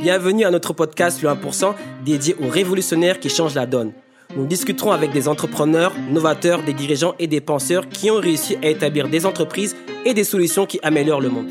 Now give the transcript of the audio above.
Bienvenue à notre podcast Le 1% dédié aux révolutionnaires qui changent la donne. Nous discuterons avec des entrepreneurs, novateurs, des dirigeants et des penseurs qui ont réussi à établir des entreprises et des solutions qui améliorent le monde.